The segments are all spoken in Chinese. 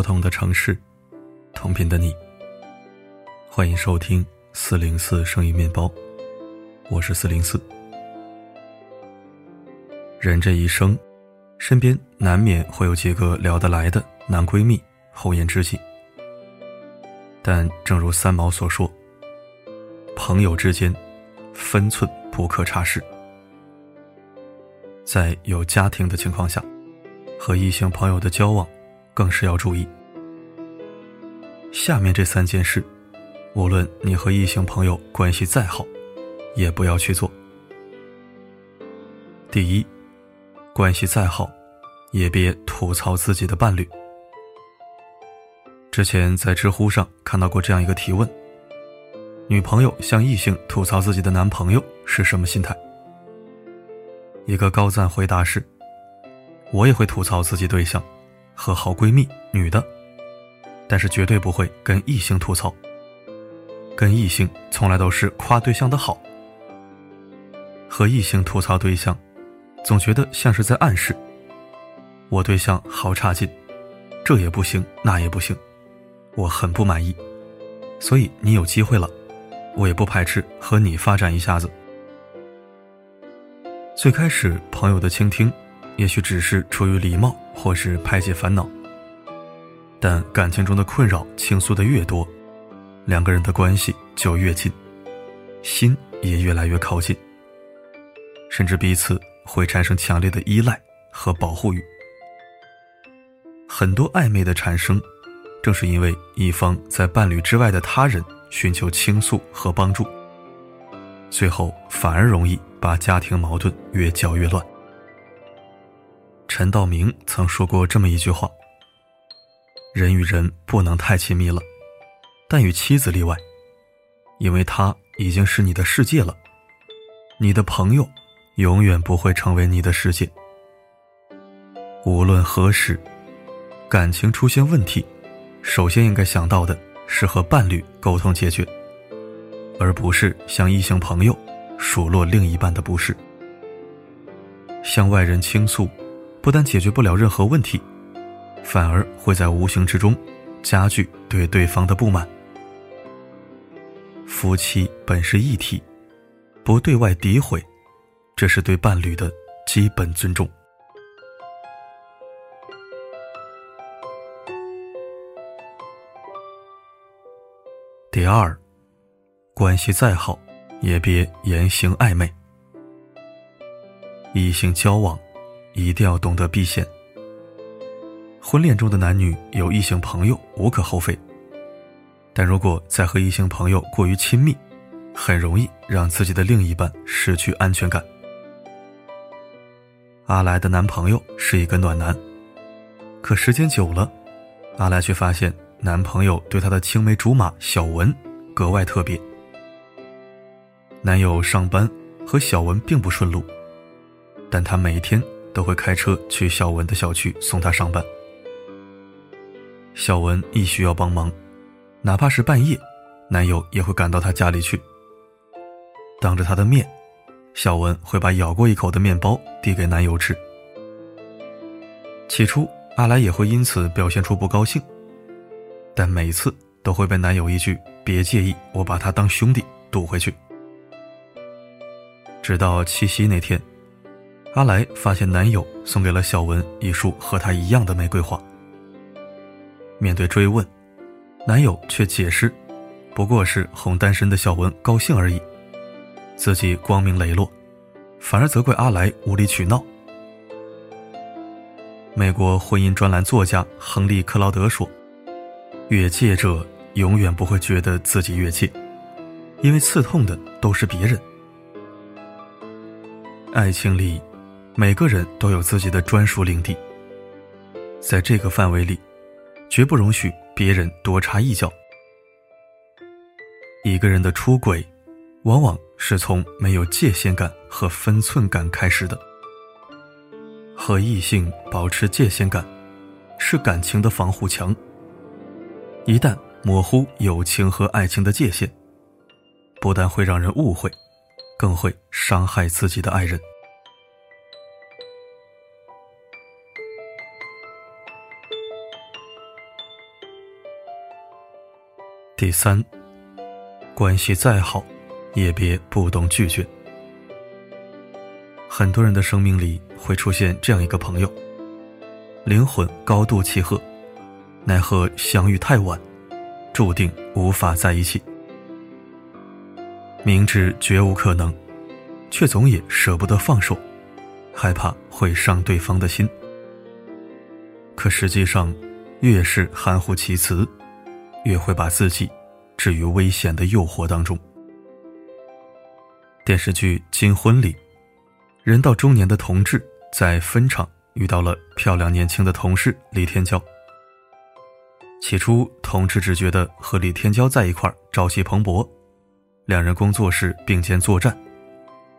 不同的城市，同频的你。欢迎收听四零四声音面包，我是四零四。人这一生，身边难免会有几个聊得来的男闺蜜、红颜知己。但正如三毛所说：“朋友之间，分寸不可差失。”在有家庭的情况下，和异性朋友的交往。更是要注意。下面这三件事，无论你和异性朋友关系再好，也不要去做。第一，关系再好，也别吐槽自己的伴侣。之前在知乎上看到过这样一个提问：女朋友向异性吐槽自己的男朋友是什么心态？一个高赞回答是：我也会吐槽自己对象。和好闺蜜女的，但是绝对不会跟异性吐槽。跟异性从来都是夸对象的好，和异性吐槽对象，总觉得像是在暗示我对象好差劲，这也不行那也不行，我很不满意。所以你有机会了，我也不排斥和你发展一下子。最开始朋友的倾听。也许只是出于礼貌，或是排解烦恼。但感情中的困扰倾诉的越多，两个人的关系就越近，心也越来越靠近，甚至彼此会产生强烈的依赖和保护欲。很多暧昧的产生，正是因为一方在伴侣之外的他人寻求倾诉和帮助，最后反而容易把家庭矛盾越搅越乱。陈道明曾说过这么一句话：“人与人不能太亲密了，但与妻子例外，因为她已经是你的世界了。你的朋友永远不会成为你的世界。无论何时，感情出现问题，首先应该想到的是和伴侣沟通解决，而不是向异性朋友数落另一半的不是，向外人倾诉。”不但解决不了任何问题，反而会在无形之中加剧对对方的不满。夫妻本是一体，不对外诋毁，这是对伴侣的基本尊重。第二，关系再好，也别言行暧昧，异性交往。一定要懂得避嫌。婚恋中的男女有异性朋友无可厚非，但如果再和异性朋友过于亲密，很容易让自己的另一半失去安全感。阿来的男朋友是一个暖男，可时间久了，阿来却发现男朋友对她的青梅竹马小文格外特别。男友上班和小文并不顺路，但他每天。都会开车去小文的小区送她上班。小文一需要帮忙，哪怕是半夜，男友也会赶到她家里去。当着她的面，小文会把咬过一口的面包递给男友吃。起初，阿来也会因此表现出不高兴，但每次都会被男友一句“别介意，我把他当兄弟”堵回去。直到七夕那天。阿来发现男友送给了小文一束和她一样的玫瑰花。面对追问，男友却解释，不过是哄单身的小文高兴而已，自己光明磊落，反而责怪阿来无理取闹。美国婚姻专栏作家亨利·克劳德说：“越界者永远不会觉得自己越界，因为刺痛的都是别人。爱情里。”每个人都有自己的专属领地，在这个范围里，绝不容许别人多插一脚。一个人的出轨，往往是从没有界限感和分寸感开始的。和异性保持界限感，是感情的防护墙。一旦模糊友情和爱情的界限，不但会让人误会，更会伤害自己的爱人。第三，关系再好，也别不懂拒绝。很多人的生命里会出现这样一个朋友，灵魂高度契合，奈何相遇太晚，注定无法在一起。明知绝无可能，却总也舍不得放手，害怕会伤对方的心。可实际上，越是含糊其辞，越会把自己置于危险的诱惑当中。电视剧《金婚》里，人到中年的同志在分厂遇到了漂亮年轻的同事李天骄。起初，同志只觉得和李天骄在一块朝气蓬勃。两人工作时并肩作战，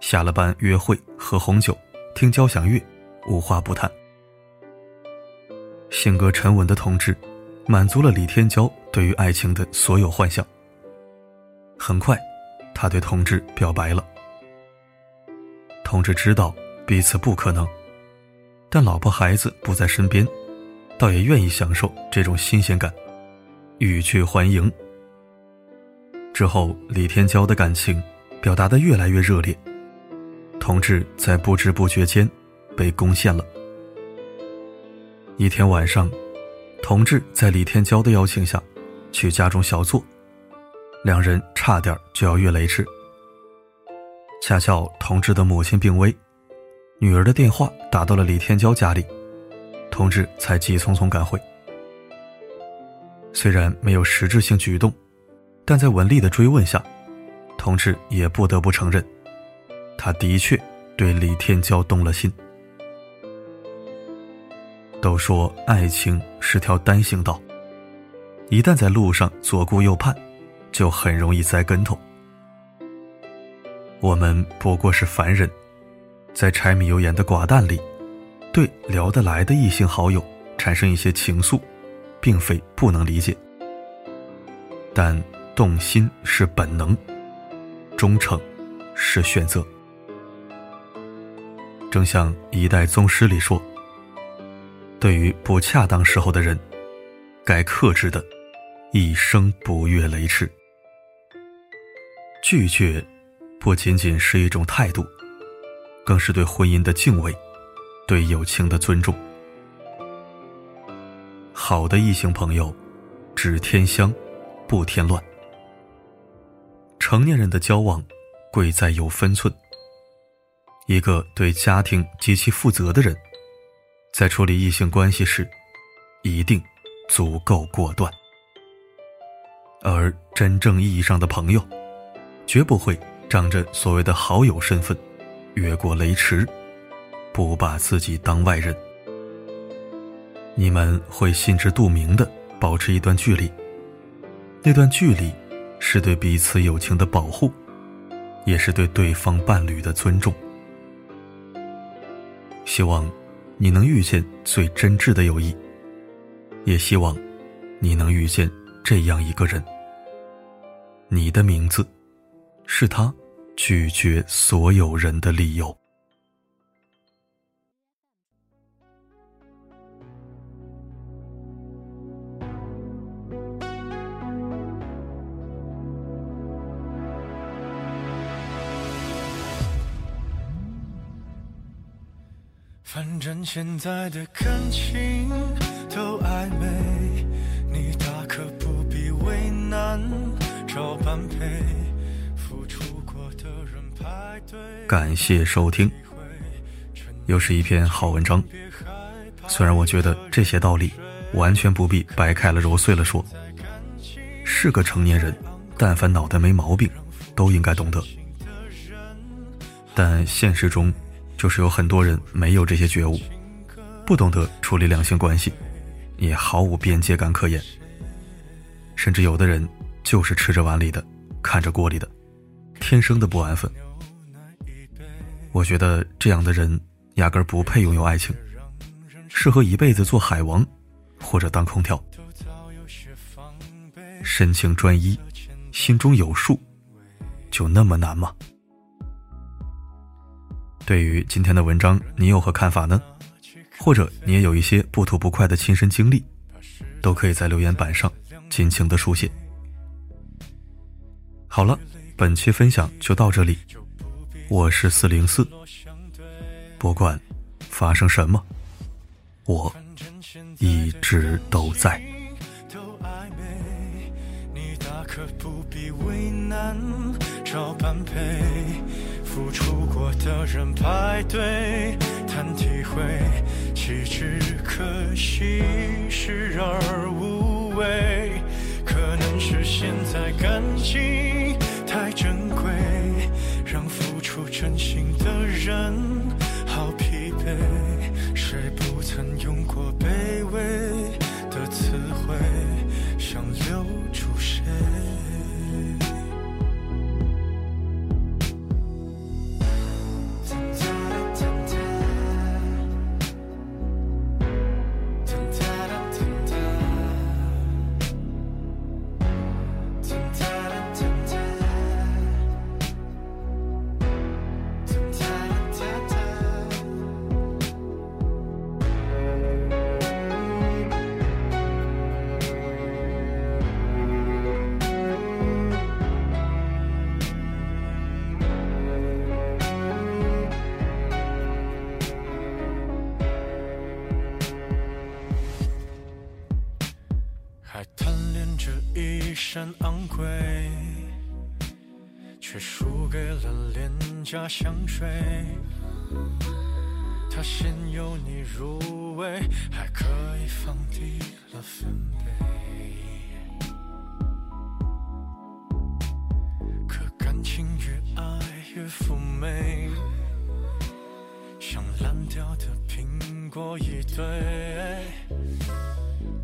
下了班约会喝红酒，听交响乐，无话不谈。性格沉稳的同志，满足了李天骄对于爱情的所有幻想。很快，他对同志表白了。同志知道彼此不可能，但老婆孩子不在身边，倒也愿意享受这种新鲜感，欲拒还迎。之后，李天骄的感情表达的越来越热烈，同志在不知不觉间被攻陷了。一天晚上，同志在李天骄的邀请下去家中小坐，两人差点就要越雷池。恰巧同志的母亲病危，女儿的电话打到了李天骄家里，同志才急匆匆赶回。虽然没有实质性举动。但在文丽的追问下，同志也不得不承认，他的确对李天骄动了心。都说爱情是条单行道，一旦在路上左顾右盼，就很容易栽跟头。我们不过是凡人，在柴米油盐的寡淡里，对聊得来的异性好友产生一些情愫，并非不能理解，但。动心是本能，忠诚是选择。正像一代宗师里说：“对于不恰当时候的人，该克制的，一生不越雷池。拒绝，不仅仅是一种态度，更是对婚姻的敬畏，对友情的尊重。好的异性朋友，只添香，不添乱。”成年人的交往，贵在有分寸。一个对家庭极其负责的人，在处理异性关系时，一定足够果断。而真正意义上的朋友，绝不会仗着所谓的好友身份，越过雷池，不把自己当外人。你们会心知肚明的保持一段距离，那段距离。是对彼此友情的保护，也是对对方伴侣的尊重。希望你能遇见最真挚的友谊，也希望你能遇见这样一个人。你的名字，是他拒绝所有人的理由。反正现在的感情都暧昧，你大可不必为难，找般配。付出过的人排队。感谢收听，又是一篇好文章。虽然我觉得这些道理完全不必掰开了揉碎了说，是个成年人，但凡脑袋没毛病，都应该懂得。但现实中。就是有很多人没有这些觉悟，不懂得处理两性关系，也毫无边界感可言。甚至有的人就是吃着碗里的，看着锅里的，天生的不安分。我觉得这样的人压根不配拥有爱情，适合一辈子做海王，或者当空调。深情专一，心中有数，就那么难吗？对于今天的文章，你有何看法呢？或者你也有一些不吐不快的亲身经历，都可以在留言板上尽情的书写。好了，本期分享就到这里。我是四零四，不管发生什么，我一直都在。可不必为难找般配付出过的人排队谈体会，岂止可惜，视而无味。但是现在感情太珍贵，让付出真心的人好疲惫。谁不曾用过卑微身昂贵，却输给了廉价香水。它先由你入味，还可以放低了分贝。可感情越爱越妩媚，像烂掉的苹果一堆。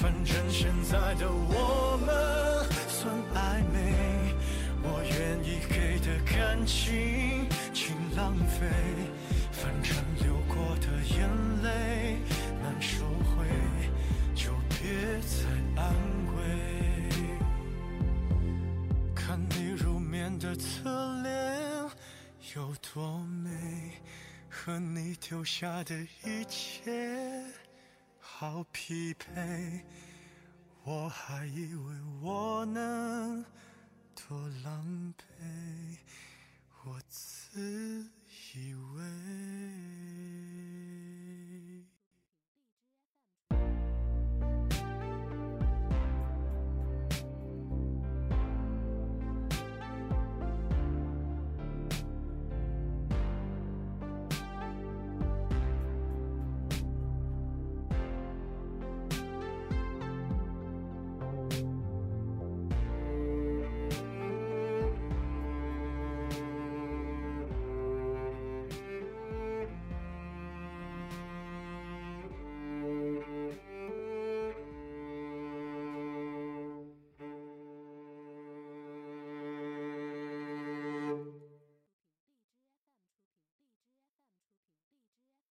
反正现在的我们算暧昧，我愿意给的感情请浪费。反正流过的眼泪难收回，就别再安慰。看你入眠的侧脸有多美，和你丢下的一切。好匹配，我还以为我能多狼狈，